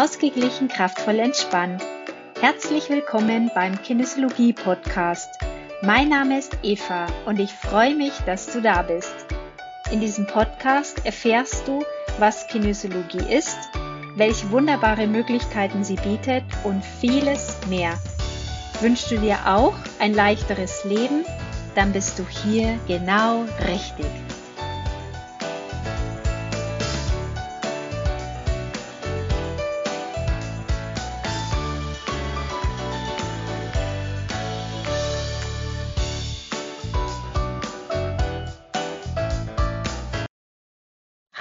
Ausgeglichen, kraftvoll, entspannt. Herzlich willkommen beim Kinesiologie Podcast. Mein Name ist Eva und ich freue mich, dass du da bist. In diesem Podcast erfährst du, was Kinesiologie ist, welche wunderbare Möglichkeiten sie bietet und vieles mehr. Wünschst du dir auch ein leichteres Leben? Dann bist du hier genau richtig.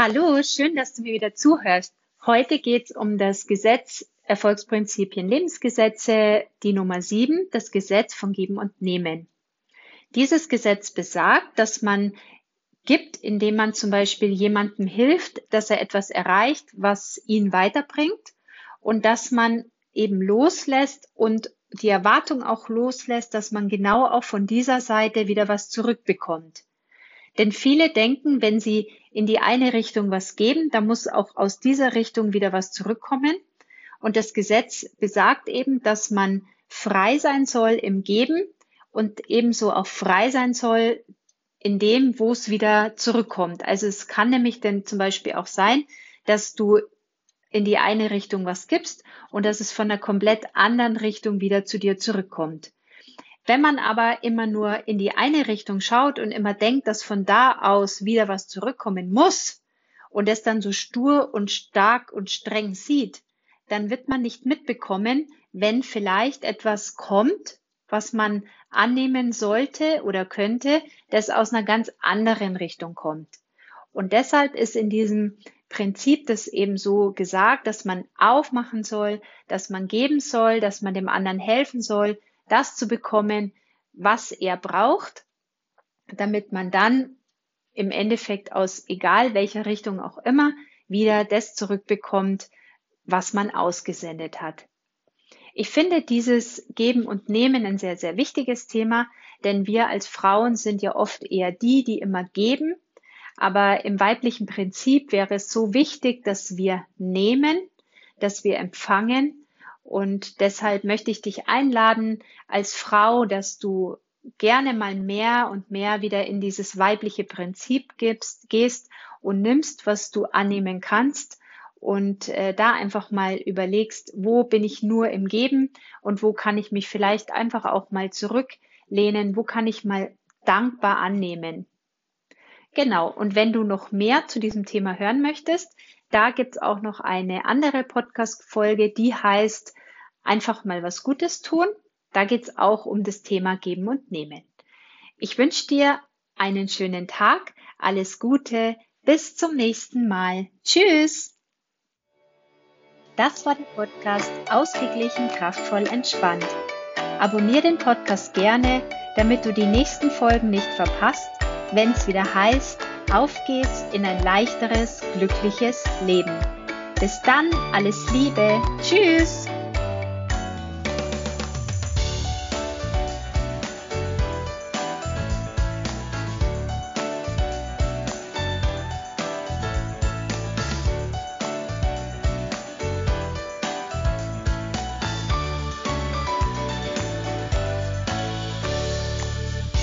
Hallo, schön, dass du mir wieder zuhörst. Heute geht es um das Gesetz Erfolgsprinzipien Lebensgesetze, die Nummer 7, das Gesetz von Geben und Nehmen. Dieses Gesetz besagt, dass man gibt, indem man zum Beispiel jemandem hilft, dass er etwas erreicht, was ihn weiterbringt und dass man eben loslässt und die Erwartung auch loslässt, dass man genau auch von dieser Seite wieder was zurückbekommt. Denn viele denken, wenn sie in die eine Richtung was geben, dann muss auch aus dieser Richtung wieder was zurückkommen. Und das Gesetz besagt eben, dass man frei sein soll im Geben und ebenso auch frei sein soll in dem, wo es wieder zurückkommt. Also es kann nämlich denn zum Beispiel auch sein, dass du in die eine Richtung was gibst und dass es von einer komplett anderen Richtung wieder zu dir zurückkommt. Wenn man aber immer nur in die eine Richtung schaut und immer denkt, dass von da aus wieder was zurückkommen muss und es dann so stur und stark und streng sieht, dann wird man nicht mitbekommen, wenn vielleicht etwas kommt, was man annehmen sollte oder könnte, das aus einer ganz anderen Richtung kommt. Und deshalb ist in diesem Prinzip das eben so gesagt, dass man aufmachen soll, dass man geben soll, dass man dem anderen helfen soll, das zu bekommen, was er braucht, damit man dann im Endeffekt aus egal welcher Richtung auch immer wieder das zurückbekommt, was man ausgesendet hat. Ich finde dieses Geben und Nehmen ein sehr, sehr wichtiges Thema, denn wir als Frauen sind ja oft eher die, die immer geben. Aber im weiblichen Prinzip wäre es so wichtig, dass wir nehmen, dass wir empfangen und deshalb möchte ich dich einladen als Frau, dass du gerne mal mehr und mehr wieder in dieses weibliche Prinzip gibst, gehst und nimmst, was du annehmen kannst und äh, da einfach mal überlegst, wo bin ich nur im Geben und wo kann ich mich vielleicht einfach auch mal zurücklehnen, wo kann ich mal dankbar annehmen. Genau, und wenn du noch mehr zu diesem Thema hören möchtest, da gibt's auch noch eine andere Podcast-Folge, die heißt einfach mal was Gutes tun. Da geht's auch um das Thema Geben und Nehmen. Ich wünsche dir einen schönen Tag, alles Gute, bis zum nächsten Mal. Tschüss! Das war der Podcast Ausgeglichen, kraftvoll, entspannt. Abonnier den Podcast gerne, damit du die nächsten Folgen nicht verpasst, wenn es wieder heißt, auf geht's in ein leichteres, glückliches Leben. Bis dann, alles Liebe, tschüss!